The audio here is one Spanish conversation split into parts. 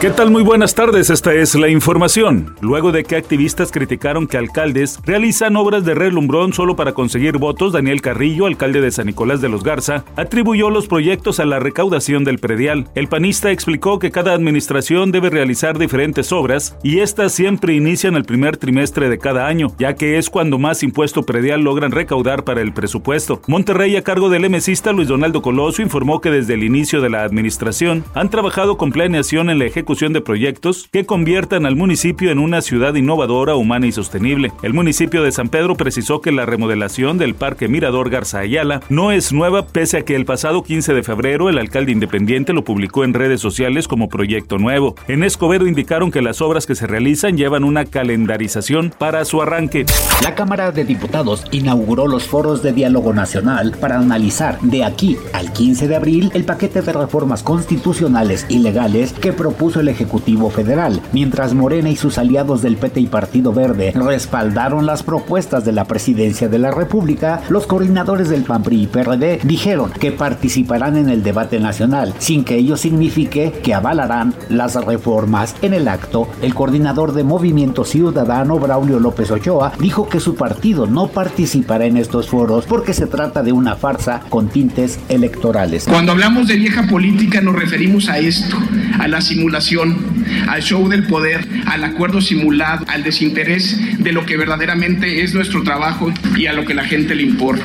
¿Qué tal? Muy buenas tardes, esta es la información. Luego de que activistas criticaron que alcaldes realizan obras de relumbrón solo para conseguir votos, Daniel Carrillo, alcalde de San Nicolás de los Garza, atribuyó los proyectos a la recaudación del predial. El panista explicó que cada administración debe realizar diferentes obras y estas siempre inician el primer trimestre de cada año, ya que es cuando más impuesto predial logran recaudar para el presupuesto. Monterrey, a cargo del emesista Luis Donaldo Coloso, informó que desde el inicio de la administración han trabajado con planeación en la ejecución de proyectos que conviertan al municipio en una ciudad innovadora, humana y sostenible. El municipio de San Pedro precisó que la remodelación del Parque Mirador Garza Ayala no es nueva, pese a que el pasado 15 de febrero el alcalde independiente lo publicó en redes sociales como proyecto nuevo. En Escobedo indicaron que las obras que se realizan llevan una calendarización para su arranque. La Cámara de Diputados inauguró los foros de diálogo nacional para analizar de aquí al 15 de abril el paquete de reformas constitucionales y legales que propuso el Ejecutivo Federal, mientras Morena y sus aliados del PT y Partido Verde respaldaron las propuestas de la Presidencia de la República, los coordinadores del PAN PRI y PRD dijeron que participarán en el debate nacional, sin que ello signifique que avalarán las reformas. En el acto, el coordinador de Movimiento Ciudadano, Braulio López Ochoa, dijo que su partido no participará en estos foros porque se trata de una farsa con tintes electorales. Cuando hablamos de vieja política nos referimos a esto, a la simulación educación al show del poder, al acuerdo simulado, al desinterés de lo que verdaderamente es nuestro trabajo y a lo que la gente le importa.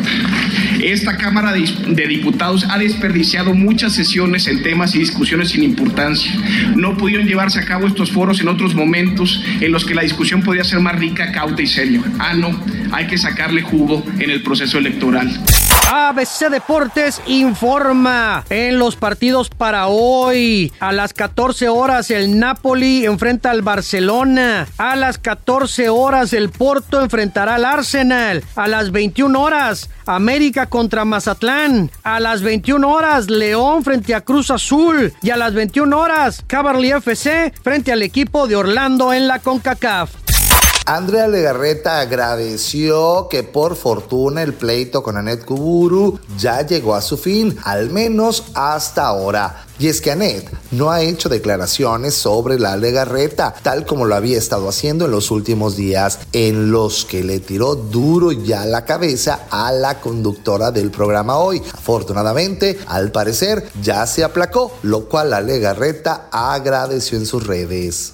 Esta Cámara de Diputados ha desperdiciado muchas sesiones en temas y discusiones sin importancia. No pudieron llevarse a cabo estos foros en otros momentos en los que la discusión podía ser más rica, cauta y seria. Ah, no, hay que sacarle jugo en el proceso electoral. ABC Deportes informa en los partidos para hoy. A las 14 horas el Napoli enfrenta al Barcelona. A las 14 horas el Porto enfrentará al Arsenal. A las 21 horas América contra Mazatlán. A las 21 horas León frente a Cruz Azul. Y a las 21 horas Cavalry FC frente al equipo de Orlando en la CONCACAF. Andrea Legarreta agradeció que por fortuna el pleito con Anet Kuburu ya llegó a su fin, al menos hasta ahora. Y es que Anet no ha hecho declaraciones sobre la Legarreta, tal como lo había estado haciendo en los últimos días, en los que le tiró duro ya la cabeza a la conductora del programa hoy. Afortunadamente, al parecer, ya se aplacó, lo cual la Legarreta agradeció en sus redes.